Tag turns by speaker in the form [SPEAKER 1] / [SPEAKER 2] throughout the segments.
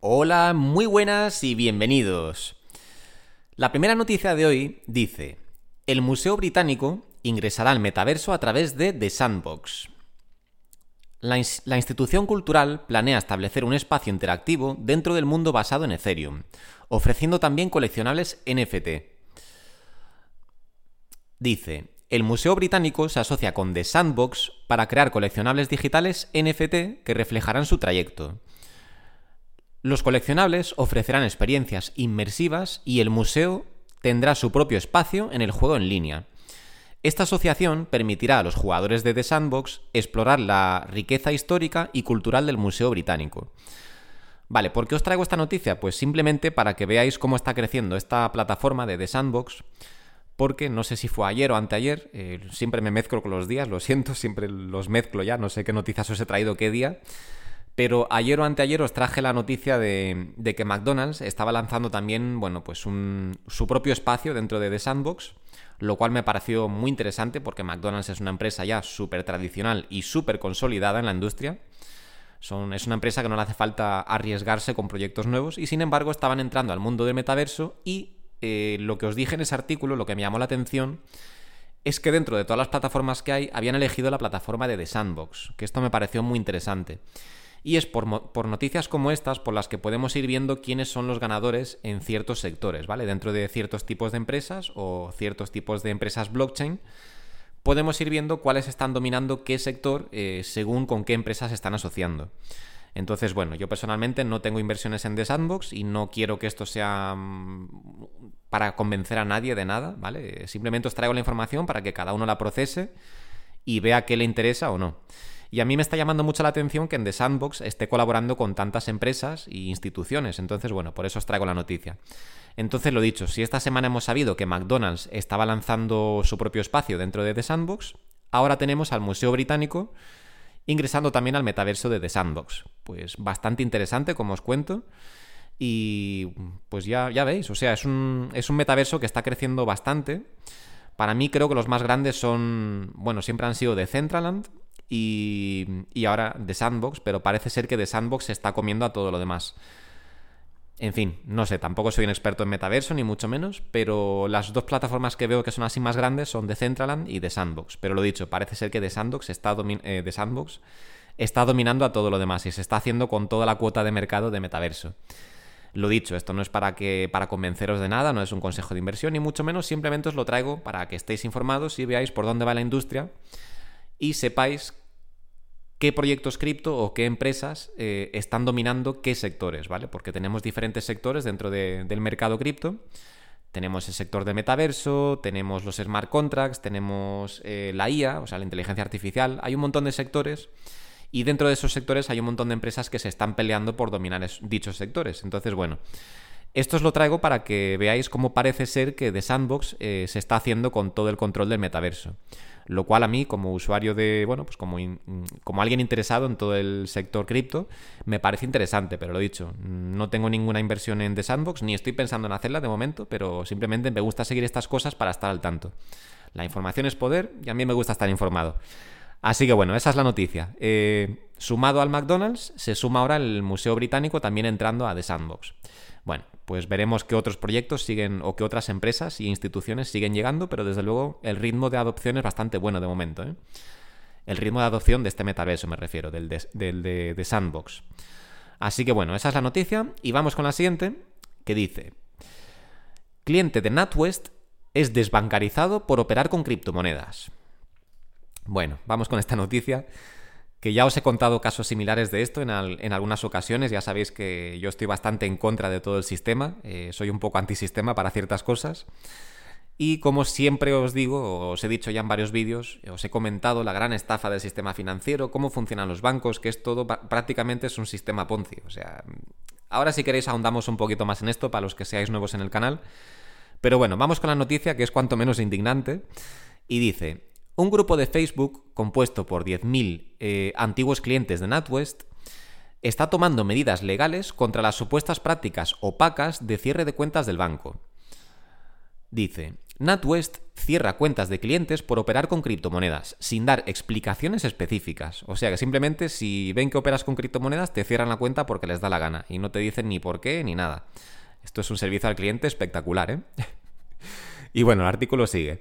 [SPEAKER 1] Hola, muy buenas y bienvenidos. La primera noticia de hoy dice, el Museo Británico ingresará al metaverso a través de The Sandbox. La, institución cultural planea establecer un espacio interactivo dentro del mundo basado en Ethereum, ofreciendo también coleccionables NFT. Dice, el Museo Británico se asocia con The Sandbox para crear coleccionables digitales NFT que reflejarán su trayecto. Los coleccionables ofrecerán experiencias inmersivas y el museo tendrá su propio espacio en el juego en línea. Esta asociación permitirá a los jugadores de The Sandbox explorar la riqueza histórica y cultural del Museo Británico. Vale, ¿por qué os traigo esta noticia? Pues simplemente para que veáis cómo está creciendo esta plataforma de The Sandbox, porque no sé si fue ayer o anteayer, eh, siempre me mezclo con los días, lo siento, siempre los mezclo ya, no sé qué noticias os he traído qué día. Pero ayer o anteayer os traje la noticia de, que McDonald's estaba lanzando también, bueno, pues su propio espacio dentro de The Sandbox, lo cual me pareció muy interesante porque McDonald's es una empresa ya súper tradicional y súper consolidada en la industria. Es una empresa que no le hace falta arriesgarse con proyectos nuevos y sin embargo estaban entrando al mundo del metaverso y eh, lo que os dije en ese artículo, lo que me llamó la atención, es que dentro de todas las plataformas que hay habían elegido la plataforma de The Sandbox, que esto me pareció muy interesante. Y es por, noticias como estas por las que podemos ir viendo quiénes son los ganadores en ciertos sectores, ¿vale? Dentro de ciertos tipos de empresas o ciertos tipos de empresas blockchain, podemos ir viendo cuáles están dominando qué sector eh, según con qué empresas están asociando. Entonces, bueno, yo personalmente no tengo inversiones en The Sandbox y no quiero que esto sea mm, para convencer a nadie de nada, ¿vale? Simplemente os traigo la información para que cada uno la procese y vea qué le interesa o no. Y a mí me está llamando mucho la atención que en The Sandbox esté colaborando con tantas empresas e instituciones. Entonces, bueno, por eso os traigo la noticia. Entonces, lo dicho, si esta semana hemos sabido que McDonald's estaba lanzando su propio espacio dentro de The Sandbox, ahora tenemos al Museo Británico ingresando también al metaverso de The Sandbox. Pues bastante interesante, como os cuento. Y pues ya, ya veis, o sea, es un, es un metaverso que está creciendo bastante. Para mí creo que los más grandes son, bueno, siempre han sido Decentraland y, y ahora The Sandbox, pero parece ser que The Sandbox se está comiendo a todo lo demás. En fin, no sé, tampoco soy un experto en metaverso, ni mucho menos, pero las dos plataformas que veo que son así más grandes son Decentraland y The Sandbox. Pero lo dicho, parece ser que The Sandbox está, eh, Sandbox está dominando a todo lo demás y se está haciendo con toda la cuota de mercado de metaverso. Lo dicho, esto no es para que para convenceros de nada, no es un consejo de inversión, ni mucho menos, simplemente os lo traigo para que estéis informados y veáis por dónde va la industria y sepáis qué proyectos cripto o qué empresas eh, están dominando qué sectores, ¿vale? Porque tenemos diferentes sectores dentro del mercado cripto. Tenemos el sector de metaverso, tenemos los smart contracts, tenemos eh, la IA, o sea, la inteligencia artificial. Hay un montón de sectores y dentro de esos sectores hay un montón de empresas que se están peleando por dominar dichos sectores. Entonces, bueno, esto os lo traigo para que veáis cómo parece ser que The Sandbox eh, se está haciendo con todo el control del metaverso lo cual a mí como usuario de, bueno, pues como, como alguien interesado en todo el sector cripto, me parece interesante, pero lo dicho, no tengo ninguna inversión en The Sandbox, ni estoy pensando en hacerla de momento, pero simplemente me gusta seguir estas cosas para estar al tanto. La información es poder y a mí me gusta estar informado. Así que bueno, esa es la noticia. Eh, sumado al McDonald's, se suma ahora el Museo Británico también entrando a The Sandbox. Bueno, pues veremos qué otros proyectos siguen o qué otras empresas y instituciones siguen llegando, pero desde luego el ritmo de adopción es bastante bueno de momento. ¿eh? El ritmo de adopción de este metaverso me refiero, del de, de Sandbox. Así que bueno, esa es la noticia y vamos con la siguiente, que dice, cliente de NatWest es desbancarizado por operar con criptomonedas. Bueno, vamos con esta noticia que ya os he contado casos similares de esto en, algunas ocasiones, ya sabéis que yo estoy bastante en contra de todo el sistema, eh, soy un poco antisistema para ciertas cosas. Y como siempre os digo, os he dicho ya en varios vídeos, os he comentado la gran estafa del sistema financiero, cómo funcionan los bancos, que es todo, prácticamente es un sistema Ponzi. O sea, ahora si queréis ahondamos un poquito más en esto para los que seáis nuevos en el canal. Pero bueno, vamos con la noticia que es cuanto menos indignante. Y dice, un grupo de Facebook, compuesto por 10.000 eh, antiguos clientes de NatWest, está tomando medidas legales contra las supuestas prácticas opacas de cierre de cuentas del banco. Dice, NatWest cierra cuentas de clientes por operar con criptomonedas, sin dar explicaciones específicas. O sea que simplemente si ven que operas con criptomonedas, te cierran la cuenta porque les da la gana y no te dicen ni por qué ni nada. Esto es un servicio al cliente espectacular, ¿eh? y bueno, el artículo sigue.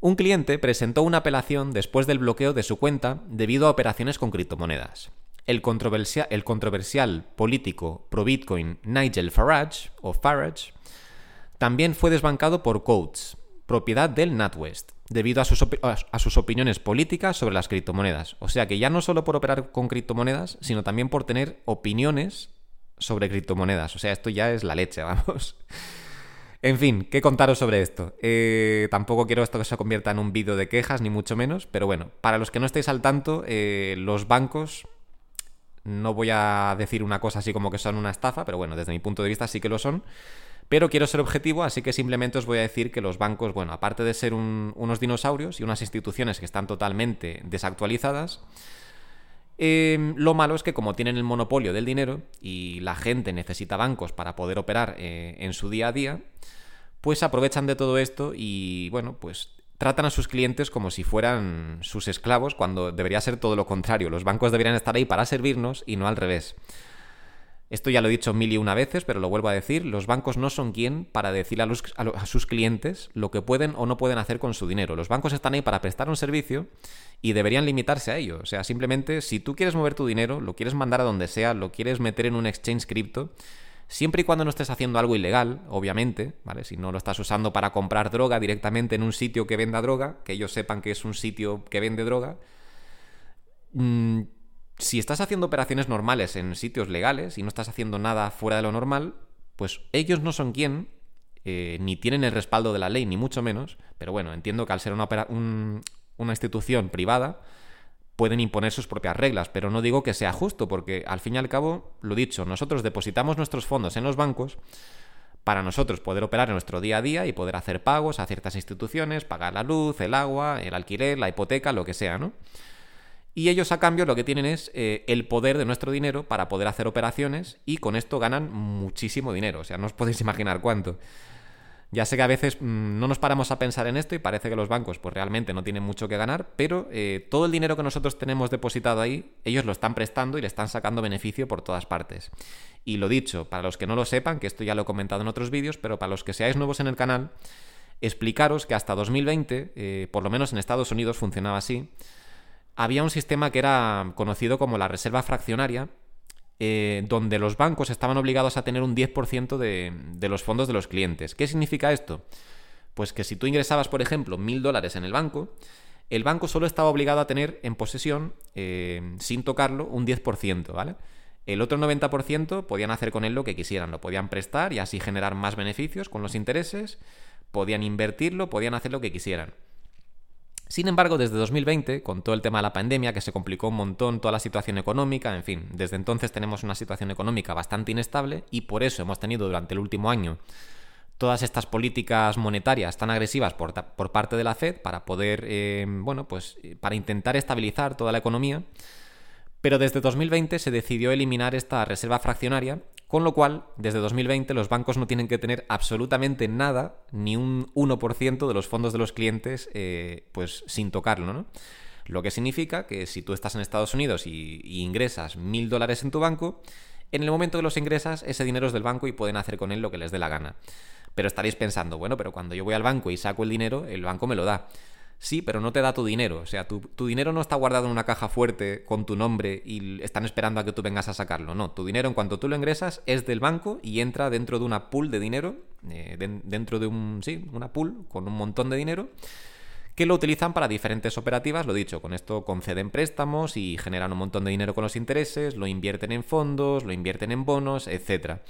[SPEAKER 1] Un cliente presentó una apelación después del bloqueo de su cuenta debido a operaciones con criptomonedas. El controversial, político pro Bitcoin Nigel Farage, o Farage, también fue desbancado por Coates, propiedad del NatWest, debido a sus, a sus, opiniones políticas sobre las criptomonedas. O sea que ya no solo por operar con criptomonedas, sino también por tener opiniones sobre criptomonedas. O sea, esto ya es la leche, vamos. En fin, ¿qué contaros sobre esto? Eh, tampoco quiero esto que se convierta en un vídeo de quejas, ni mucho menos, pero bueno, para los que no estéis al tanto, eh, los bancos, no voy a decir una cosa así como que son una estafa, pero bueno, desde mi punto de vista sí que lo son. Pero quiero ser objetivo, así que simplemente os voy a decir que los bancos, bueno, aparte de ser unos dinosaurios y unas instituciones que están totalmente desactualizadas, em, lo malo es que como tienen el monopolio del dinero y la gente necesita bancos para poder operar eh, en su día a día, pues aprovechan de todo esto y, bueno, pues tratan a sus clientes como si fueran sus esclavos cuando debería ser todo lo contrario. Los bancos deberían estar ahí para servirnos y no al revés. Esto ya lo he dicho mil y una veces, pero lo vuelvo a decir, los bancos no son quien para decirle a, sus clientes lo que pueden o no pueden hacer con su dinero. Los bancos están ahí para prestar un servicio y deberían limitarse a ello. O sea, simplemente si tú quieres mover tu dinero, lo quieres mandar a donde sea, lo quieres meter en un exchange cripto, siempre y cuando no estés haciendo algo ilegal, obviamente, ¿vale? Si no lo estás usando para comprar droga directamente en un sitio que venda droga, que ellos sepan que es un sitio que vende droga, mmm, si estás haciendo operaciones normales en sitios legales y no estás haciendo nada fuera de lo normal, pues ellos no son quien, eh, ni tienen el respaldo de la ley, ni mucho menos, pero bueno, entiendo que al ser una, una institución privada, pueden imponer sus propias reglas, pero no digo que sea justo, porque al fin y al cabo, lo dicho, nosotros depositamos nuestros fondos en los bancos para nosotros poder operar en nuestro día a día y poder hacer pagos a ciertas instituciones, pagar la luz, el agua, el alquiler, la hipoteca, lo que sea, ¿no? Y ellos a cambio lo que tienen es eh, el poder de nuestro dinero para poder hacer operaciones y con esto ganan muchísimo dinero. O sea, no os podéis imaginar cuánto. Ya sé que a veces mm, no nos paramos a pensar en esto y parece que los bancos pues realmente no tienen mucho que ganar, pero eh, todo el dinero que nosotros tenemos depositado ahí, ellos lo están prestando y le están sacando beneficio por todas partes. Y lo dicho, para los que no lo sepan, que esto ya lo he comentado en otros vídeos, pero para los que seáis nuevos en el canal, explicaros que hasta 2020, eh, por lo menos en Estados Unidos funcionaba así, había un sistema que era conocido como la reserva fraccionaria, eh, donde los bancos estaban obligados a tener un 10% de, los fondos de los clientes. ¿Qué significa esto? Pues que si tú ingresabas, por ejemplo, mil dólares en el banco, el banco solo estaba obligado a tener en posesión, eh, sin tocarlo, un 10%, ¿vale? El otro 90% podían hacer con él lo que quisieran, lo podían prestar y así generar más beneficios con los intereses, podían invertirlo, podían hacer lo que quisieran. Sin embargo, desde 2020, con todo el tema de la pandemia, que se complicó un montón toda la situación económica, en fin, desde entonces tenemos una situación económica bastante inestable y por eso hemos tenido durante el último año todas estas políticas monetarias tan agresivas por, parte de la Fed para poder, eh, bueno, pues para intentar estabilizar toda la economía. Pero desde 2020 se decidió eliminar esta reserva fraccionaria con lo cual, desde 2020 los bancos no tienen que tener absolutamente nada, ni un 1% de los fondos de los clientes, eh, pues sin tocarlo. Lo que significa que si tú estás en Estados Unidos y, ingresas mil dólares en tu banco, en el momento que los ingresas, ese dinero es del banco y pueden hacer con él lo que les dé la gana. Pero estaréis pensando, bueno, pero cuando yo voy al banco y saco el dinero, el banco me lo da. Sí, pero no te da tu dinero. O sea, tu, dinero no está guardado en una caja fuerte con tu nombre y están esperando a que tú vengas a sacarlo. No, tu dinero en cuanto tú lo ingresas es del banco y entra dentro de una pool de dinero, eh, dentro de un, sí, una pool con un montón de dinero que lo utilizan para diferentes operativas, lo dicho, con esto conceden préstamos y generan un montón de dinero con los intereses, lo invierten en fondos, lo invierten en bonos, etcétera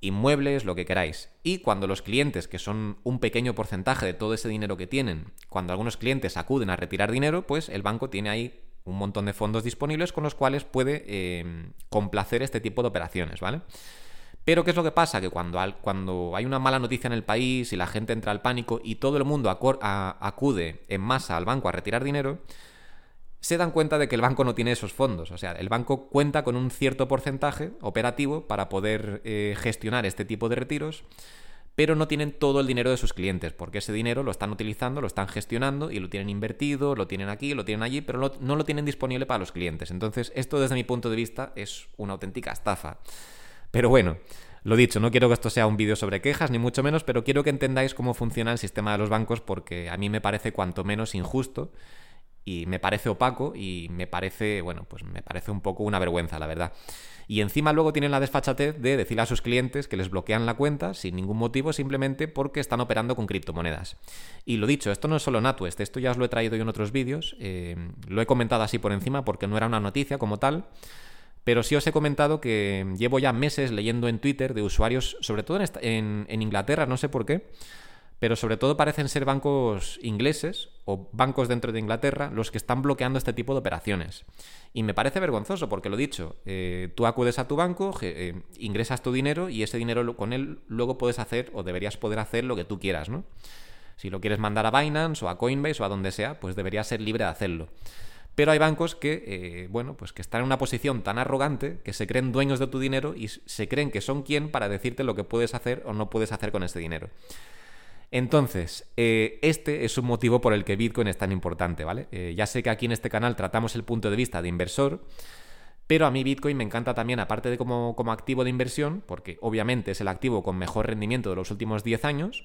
[SPEAKER 1] inmuebles, lo que queráis. Y cuando los clientes, que son un pequeño porcentaje de todo ese dinero que tienen, cuando algunos clientes acuden a retirar dinero, pues el banco tiene ahí un montón de fondos disponibles con los cuales puede eh, complacer este tipo de operaciones, ¿vale? Pero ¿qué es lo que pasa? Que cuando, cuando hay una mala noticia en el país y la gente entra al pánico y todo el mundo acude en masa al banco a retirar dinero, se dan cuenta de que el banco no tiene esos fondos. O sea, el banco cuenta con un cierto porcentaje operativo para poder eh, gestionar este tipo de retiros, pero no tienen todo el dinero de sus clientes, porque ese dinero lo están utilizando, lo están gestionando y lo tienen invertido, lo tienen aquí, lo tienen allí, pero no lo tienen disponible para los clientes. Entonces, esto desde mi punto de vista es una auténtica estafa. Pero bueno, lo dicho, no quiero que esto sea un vídeo sobre quejas, ni mucho menos, pero quiero que entendáis cómo funciona el sistema de los bancos, porque a mí me parece cuanto menos injusto y me parece opaco y me parece, bueno, pues me parece un poco una vergüenza, la verdad. Y encima luego tienen la desfachatez de decirle a sus clientes que les bloquean la cuenta sin ningún motivo, simplemente porque están operando con criptomonedas. Y lo dicho, esto no es solo NatWest, esto ya os lo he traído yo en otros vídeos, eh, lo he comentado así por encima porque no era una noticia como tal, pero sí os he comentado que llevo ya meses leyendo en Twitter de usuarios, sobre todo en, en Inglaterra, no sé por qué, pero sobre todo parecen ser bancos ingleses o bancos dentro de Inglaterra los que están bloqueando este tipo de operaciones. Y me parece vergonzoso porque lo dicho, eh, tú acudes a tu banco, eh, ingresas tu dinero y ese dinero con él luego puedes hacer o deberías poder hacer lo que tú quieras, ¿no? Si lo quieres mandar a Binance o a Coinbase o a donde sea, pues deberías ser libre de hacerlo. Pero hay bancos que, eh, bueno, pues que están en una posición tan arrogante que se creen dueños de tu dinero y se creen que son quien para decirte lo que puedes hacer o no puedes hacer con ese dinero. Entonces, eh, este es un motivo por el que Bitcoin es tan importante, ¿vale? Eh, ya sé que aquí en este canal tratamos el punto de vista de inversor, pero a mí Bitcoin me encanta también, aparte de como, activo de inversión, porque obviamente es el activo con mejor rendimiento de los últimos 10 años,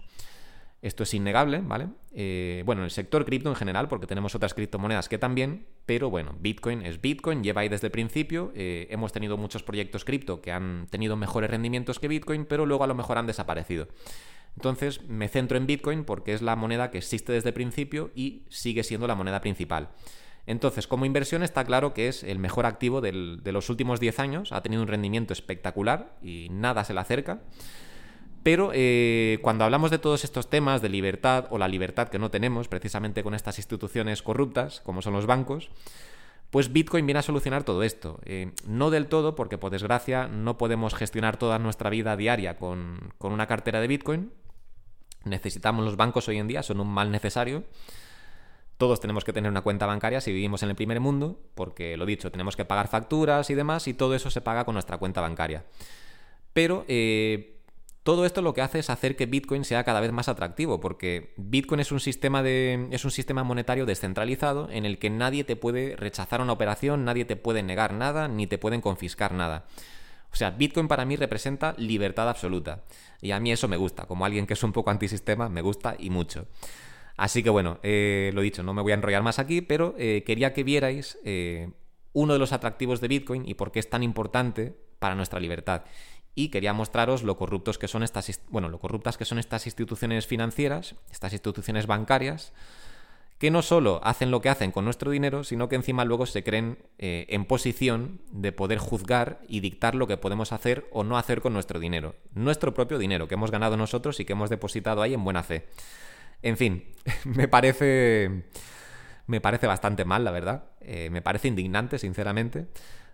[SPEAKER 1] esto es innegable, ¿vale? Eh, bueno, en el sector cripto en general, porque tenemos otras criptomonedas que también, pero bueno, Bitcoin es Bitcoin, lleva ahí desde el principio. hemos tenido muchos proyectos cripto que han tenido mejores rendimientos que Bitcoin, pero luego a lo mejor han desaparecido. Entonces me centro en Bitcoin porque es la moneda que existe desde el principio y sigue siendo la moneda principal. Entonces, como inversión está claro que es el mejor activo de los últimos 10 años, ha tenido un rendimiento espectacular y nada se le acerca. Pero eh, cuando hablamos de todos estos temas de libertad o la libertad que no tenemos, precisamente con estas instituciones corruptas, como son los bancos, pues Bitcoin viene a solucionar todo esto. Eh, no del todo, porque por desgracia no podemos gestionar toda nuestra vida diaria con, una cartera de Bitcoin. Necesitamos los bancos hoy en día, son un mal necesario. Todos tenemos que tener una cuenta bancaria si vivimos en el primer mundo, porque lo dicho, tenemos que pagar facturas y demás, y todo eso se paga con nuestra cuenta bancaria. Pero eh, todo esto lo que hace es hacer que Bitcoin sea cada vez más atractivo, porque Bitcoin es un sistema de es un sistema monetario descentralizado en el que nadie te puede rechazar una operación, nadie te puede negar nada, ni te pueden confiscar nada. O sea, Bitcoin para mí representa libertad absoluta. Y a mí eso me gusta. Como alguien que es un poco antisistema, me gusta y mucho. Así que bueno, eh, lo dicho, no me voy a enrollar más aquí, pero eh, quería que vierais eh, uno de los atractivos de Bitcoin y por qué es tan importante para nuestra libertad y quería mostraros lo corruptos que son estas bueno, lo corruptas que son estas instituciones financieras, estas instituciones bancarias que no solo hacen lo que hacen con nuestro dinero, sino que encima luego se creen eh, en posición de poder juzgar y dictar lo que podemos hacer o no hacer con nuestro dinero. Nuestro propio dinero que hemos ganado nosotros y que hemos depositado ahí en buena fe. En fin, me parece. Me parece bastante mal, la verdad. Eh, me parece indignante, sinceramente.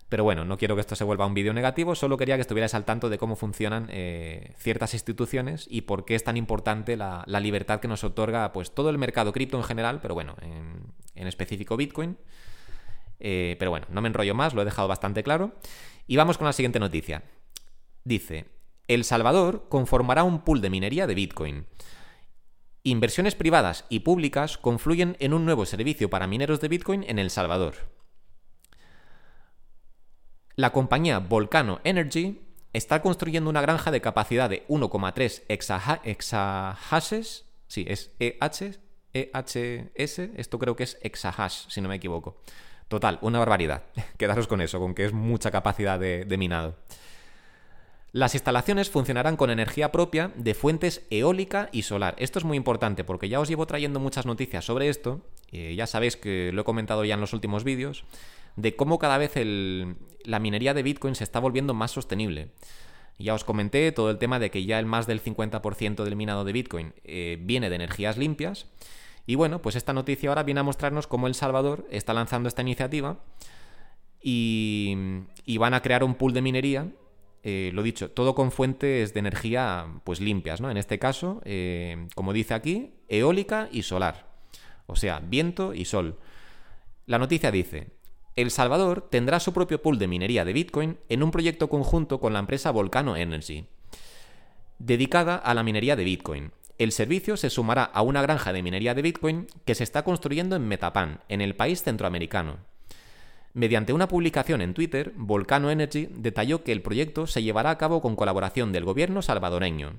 [SPEAKER 1] Pero bueno, no quiero que esto se vuelva un vídeo negativo, solo quería que estuvierais al tanto de cómo funcionan eh, ciertas instituciones y por qué es tan importante la, libertad que nos otorga pues, todo el mercado cripto en general, pero bueno, en, específico Bitcoin. Eh, pero bueno, no me enrollo más, lo he dejado bastante claro. Y vamos con la siguiente noticia. Dice, El Salvador conformará un pool de minería de Bitcoin. Inversiones privadas y públicas confluyen en un nuevo servicio para mineros de Bitcoin en El Salvador. La compañía Volcano Energy está construyendo una granja de capacidad de 1,3 exahashes. Sí, es EH, EHS. Esto creo que es exahash, si no me equivoco. Total, una barbaridad. Quedaros con eso, con que es mucha capacidad de, minado. Las instalaciones funcionarán con energía propia de fuentes eólica y solar. Esto es muy importante porque ya os llevo trayendo muchas noticias sobre esto. Eh, ya sabéis que lo he comentado ya en los últimos vídeos de cómo cada vez la minería de Bitcoin se está volviendo más sostenible. Ya os comenté todo el tema de que ya el más del 50% del minado de Bitcoin eh, viene de energías limpias. Y bueno, pues esta noticia ahora viene a mostrarnos cómo El Salvador está lanzando esta iniciativa y, van a crear un pool de minería, eh, lo dicho, todo con fuentes de energía pues limpias, ¿no? En este caso, eh, como dice aquí, eólica y solar. O sea, viento y sol. La noticia dice, el Salvador tendrá su propio pool de minería de Bitcoin en un proyecto conjunto con la empresa Volcano Energy. dedicada a la minería de Bitcoin. El servicio se sumará a una granja de minería de Bitcoin que se está construyendo en Metapan, en el país centroamericano. Mediante una publicación en Twitter, Volcano Energy detalló que el proyecto se llevará a cabo con colaboración del gobierno salvadoreño.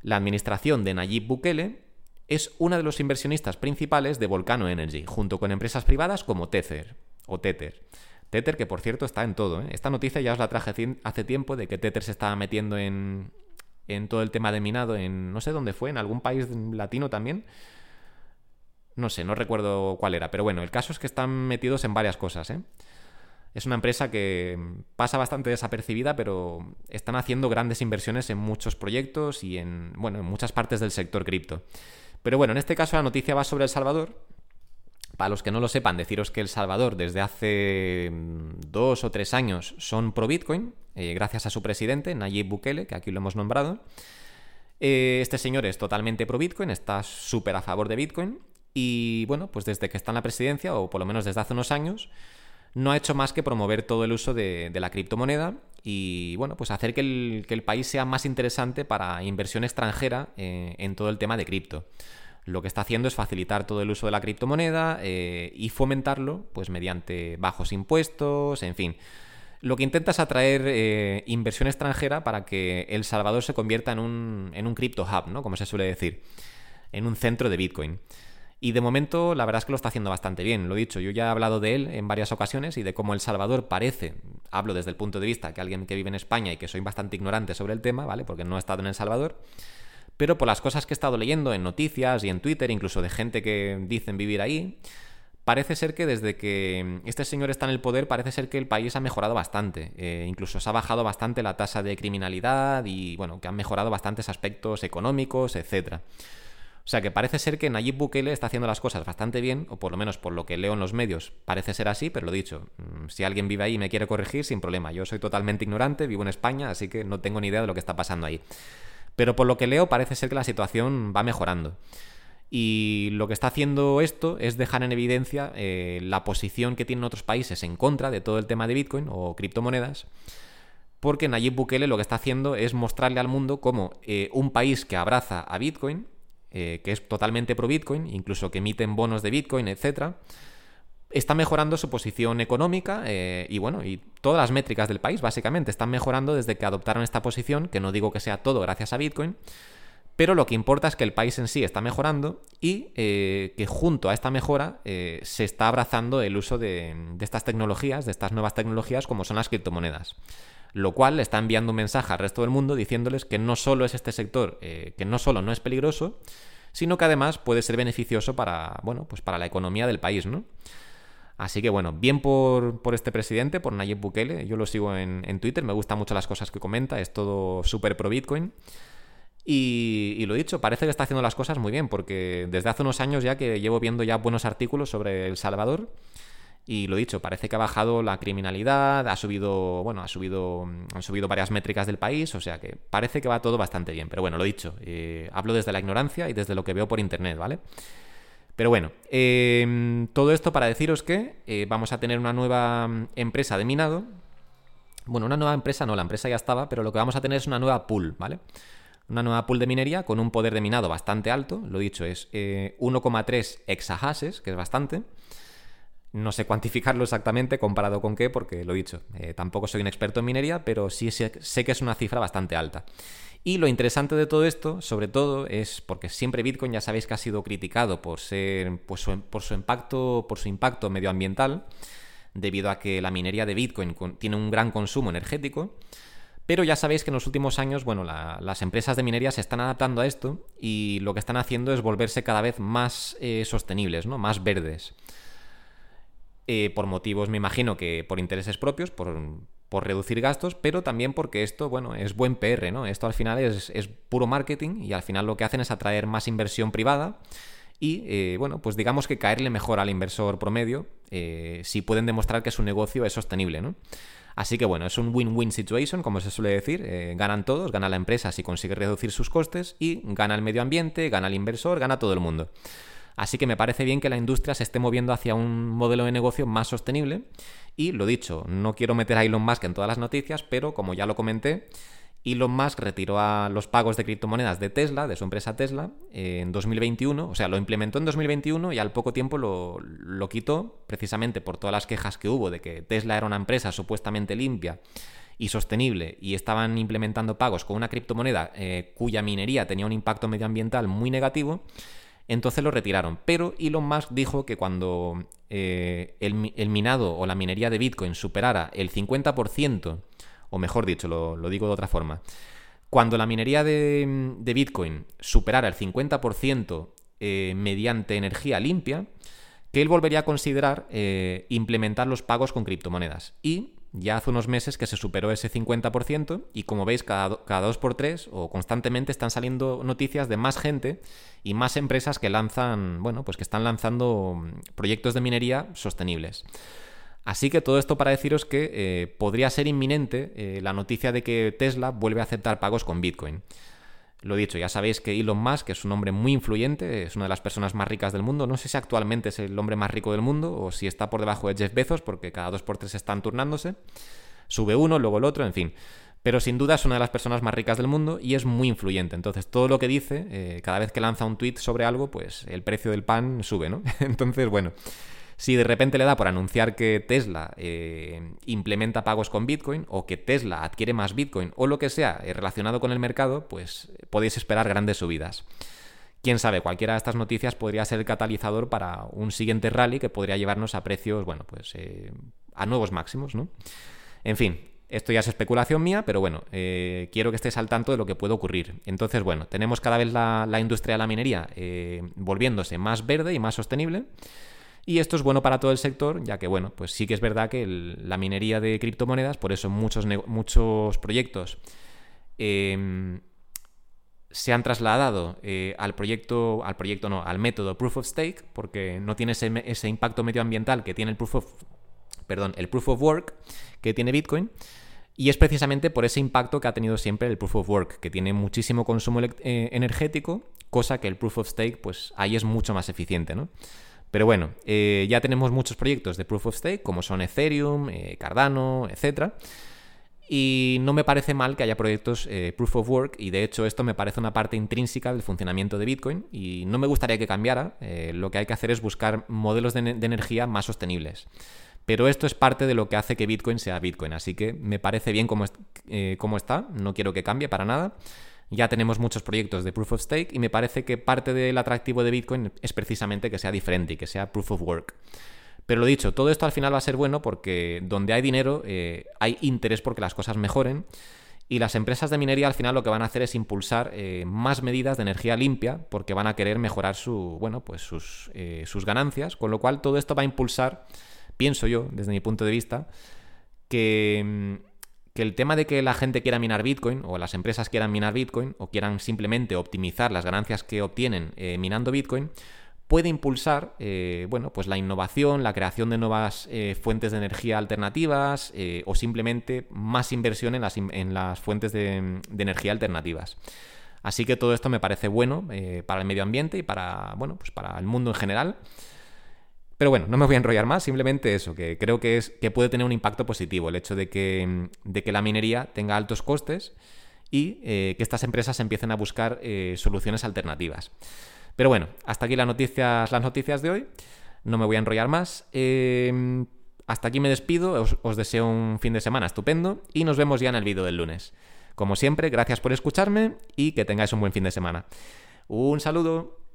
[SPEAKER 1] La administración de Nayib Bukele es una de los inversionistas principales de Volcano Energy, junto con empresas privadas como Tether o Tether. Tether, que por cierto está en todo. ¿eh? Esta noticia ya os la traje hace tiempo de que Tether se estaba metiendo en, en todo el tema de minado en no sé dónde fue, en algún país latino también. No sé, no recuerdo cuál era, pero bueno, el caso es que están metidos en varias cosas, ¿eh? Es una empresa que pasa bastante desapercibida, pero están haciendo grandes inversiones en muchos proyectos y en, bueno, en muchas partes del sector cripto. Pero bueno, en este caso la noticia va sobre El Salvador. Para los que no lo sepan, deciros que El Salvador desde hace dos o tres años son pro Bitcoin, eh, gracias a su presidente, Nayib Bukele, que aquí lo hemos nombrado. Eh, este señor es totalmente pro Bitcoin, está súper a favor de Bitcoin. Y bueno, pues desde que está en la presidencia, o por lo menos desde hace unos años, no ha hecho más que promover todo el uso de, la criptomoneda y bueno, pues hacer que el, país sea más interesante para inversión extranjera eh, en todo el tema de cripto. Lo que está haciendo es facilitar todo el uso de la criptomoneda eh, y fomentarlo pues mediante bajos impuestos, en fin. Lo que intenta es atraer eh, inversión extranjera para que El Salvador se convierta en un, en un crypto hub, ¿no? Como se suele decir, en un centro de Bitcoin. Y de momento, la verdad es que lo está haciendo bastante bien. Lo he dicho, yo ya he hablado de él en varias ocasiones y de cómo El Salvador parece, hablo desde el punto de vista que alguien que vive en España y que soy bastante ignorante sobre el tema, ¿vale? Porque no he estado en El Salvador. Pero por las cosas que he estado leyendo en noticias y en Twitter, incluso de gente que dicen vivir ahí, parece ser que desde que este señor está en el poder, parece ser que el país ha mejorado bastante. Eh, incluso se ha bajado bastante la tasa de criminalidad y, bueno, que han mejorado bastantes aspectos económicos, etcétera. O sea que parece ser que Nayib Bukele está haciendo las cosas bastante bien, o por lo menos por lo que leo en los medios, parece ser así, pero lo dicho, mm, si alguien vive ahí y me quiere corregir, sin problema. Yo soy totalmente ignorante, vivo en España, así que no tengo ni idea de lo que está pasando ahí. Pero por lo que leo, parece ser que la situación va mejorando. Y lo que está haciendo esto es dejar en evidencia eh, la posición que tienen otros países en contra de todo el tema de Bitcoin o criptomonedas porque Nayib Bukele lo que está haciendo es mostrarle al mundo cómo eh, un país que abraza a Bitcoin eh, que es totalmente pro Bitcoin, incluso que emiten bonos de Bitcoin, etc., está mejorando su posición económica eh, y bueno, y todas las métricas del país básicamente están mejorando desde que adoptaron esta posición, que no digo que sea todo gracias a Bitcoin, pero lo que importa es que el país en sí está mejorando y eh, que junto a esta mejora se está abrazando el uso de, estas tecnologías, de estas nuevas tecnologías como son las criptomonedas lo cual está enviando un mensaje al resto del mundo diciéndoles que no solo es este sector, eh, que no solo no es peligroso, sino que además puede ser beneficioso para, bueno, pues para la economía del país, ¿no? Así que bueno, bien por, este presidente, por Nayib Bukele, yo lo sigo en, Twitter, me gustan mucho las cosas que comenta, es todo súper pro Bitcoin. Y, y, lo dicho, parece que está haciendo las cosas muy bien, porque desde hace unos años ya que llevo viendo ya buenos artículos sobre El Salvador y lo dicho, parece que ha bajado la criminalidad, ha subido, bueno, ha subido, han subido varias métricas del país, o sea que parece que va todo bastante bien. Pero bueno, lo dicho, eh, hablo desde la ignorancia y desde lo que veo por internet, ¿vale? Pero bueno, em, todo esto para deciros que eh, vamos a tener una nueva mm, empresa de minado. Bueno, una nueva empresa no, la empresa ya estaba, pero lo que vamos a tener es una nueva pool, ¿vale? Una nueva pool de minería con un poder de minado bastante alto, lo dicho, es 1,3 eh, exahashes, que es bastante. No sé cuantificarlo exactamente comparado con qué, porque lo he dicho, eh, tampoco soy un experto en minería, pero sí sé, que es una cifra bastante alta. Y lo interesante de todo esto, sobre todo, es porque siempre Bitcoin ya sabéis que ha sido criticado por ser pues, por su impacto, por su impacto medioambiental, debido a que la minería de Bitcoin tiene un gran consumo energético. Pero ya sabéis que en los últimos años, bueno, las empresas de minería se están adaptando a esto y lo que están haciendo es volverse cada vez más eh, sostenibles, ¿no? Más verdes. Eh, por motivos, me imagino que por intereses propios, por, reducir gastos, pero también porque esto, bueno, es buen PR, ¿no? Esto al final es, puro marketing y al final lo que hacen es atraer más inversión privada y, eh, bueno, pues digamos que caerle mejor al inversor promedio eh, si pueden demostrar que su negocio es sostenible, ¿no? Así que bueno, es un win-win situation, como se suele decir. ganan todos, gana la empresa si consigue reducir sus costes y gana el medio ambiente, gana el inversor, gana todo el mundo. Así que me parece bien que la industria se esté moviendo hacia un modelo de negocio más sostenible. Y lo dicho, no quiero meter a Elon Musk en todas las noticias, pero como ya lo comenté, Elon Musk retiró a los pagos de criptomonedas de Tesla, de su empresa Tesla, en 2021. O sea, lo implementó en 2021 y al poco tiempo lo, lo, quitó, precisamente por todas las quejas que hubo de que Tesla era una empresa supuestamente limpia y sostenible y estaban implementando pagos con una criptomoneda eh, cuya minería tenía un impacto medioambiental muy negativo. Entonces lo retiraron. Pero Elon Musk dijo que cuando eh, el, minado o la minería de Bitcoin superara el 50%, o mejor dicho, lo, digo de otra forma, cuando la minería de, Bitcoin superara el 50% eh, mediante energía limpia, que él volvería a considerar eh, implementar los pagos con criptomonedas. Y ya hace unos meses que se superó ese 50% y como veis cada, cada dos por tres o constantemente están saliendo noticias de más gente y más empresas que lanzan, bueno, pues que están lanzando proyectos de minería sostenibles. Así que todo esto para deciros que eh, podría ser inminente eh, la noticia de que Tesla vuelve a aceptar pagos con Bitcoin. Lo dicho, ya sabéis que Elon Musk es un hombre muy influyente, es una de las personas más ricas del mundo. No sé si actualmente es el hombre más rico del mundo o si está por debajo de Jeff Bezos, porque cada dos por tres están turnándose. Sube uno, luego el otro, en fin. Pero sin duda es una de las personas más ricas del mundo y es muy influyente. Entonces, todo lo que dice, eh, cada vez que lanza un tweet sobre algo, pues el precio del pan sube, ¿no? Entonces, bueno. Si de repente le da por anunciar que Tesla eh, implementa pagos con Bitcoin o que Tesla adquiere más Bitcoin o lo que sea eh, relacionado con el mercado, pues podéis esperar grandes subidas. Quién sabe, cualquiera de estas noticias podría ser el catalizador para un siguiente rally que podría llevarnos a precios, bueno, pues eh, a nuevos máximos, ¿no? En fin, esto ya es especulación mía, pero bueno, quiero que estéis al tanto de lo que puede ocurrir. Entonces, bueno, tenemos cada vez la industria de la minería volviéndose más verde y más sostenible. Y esto es bueno para todo el sector, ya que, bueno, pues sí que es verdad que la minería de criptomonedas, por eso muchos, muchos proyectos em, se han trasladado eh, al proyecto, al proyecto no, al método Proof of Stake, porque no tiene ese, impacto medioambiental que tiene el Proof of, perdón, el Proof of Work que tiene Bitcoin. Y es precisamente por ese impacto que ha tenido siempre el Proof of Work, que tiene muchísimo consumo eh, energético, cosa que el Proof of Stake, pues ahí es mucho más eficiente, ¿no? Pero bueno, eh, ya tenemos muchos proyectos de Proof of Stake, como son Ethereum, eh, Cardano, etc. Y no me parece mal que haya proyectos eh, Proof of Work, y de hecho esto me parece una parte intrínseca del funcionamiento de Bitcoin, y no me gustaría que cambiara. lo que hay que hacer es buscar modelos de, energía más sostenibles. Pero esto es parte de lo que hace que Bitcoin sea Bitcoin, así que me parece bien como, como está, no quiero que cambie para nada ya tenemos muchos proyectos de Proof of Stake y me parece que parte del atractivo de Bitcoin es precisamente que sea diferente y que sea Proof of Work. Pero lo dicho, todo esto al final va a ser bueno porque donde hay dinero eh, hay interés porque las cosas mejoren y las empresas de minería al final lo que van a hacer es impulsar eh, más medidas de energía limpia porque van a querer mejorar su, bueno, pues sus, eh, sus ganancias, con lo cual todo esto va a impulsar, pienso yo, desde mi punto de vista, que mm, que el tema de que la gente quiera minar Bitcoin o las empresas quieran minar Bitcoin o quieran simplemente optimizar las ganancias que obtienen eh, minando Bitcoin puede impulsar eh, bueno, pues la innovación, la creación de nuevas eh, fuentes de energía alternativas o simplemente más inversión en las, en las fuentes de, de, energía alternativas. Así que todo esto me parece bueno para el medio ambiente y para, bueno, pues para el mundo en general. Pero bueno, no me voy a enrollar más, simplemente eso, que creo que, es, que puede tener un impacto positivo el hecho de que, de que la minería tenga altos costes y eh, que estas empresas empiecen a buscar eh, soluciones alternativas. Pero bueno, hasta aquí las noticias, las noticias de hoy. No me voy a enrollar más. Em, hasta aquí me despido, os deseo un fin de semana estupendo y nos vemos ya en el vídeo del lunes. Como siempre, gracias por escucharme y que tengáis un buen fin de semana. Un saludo.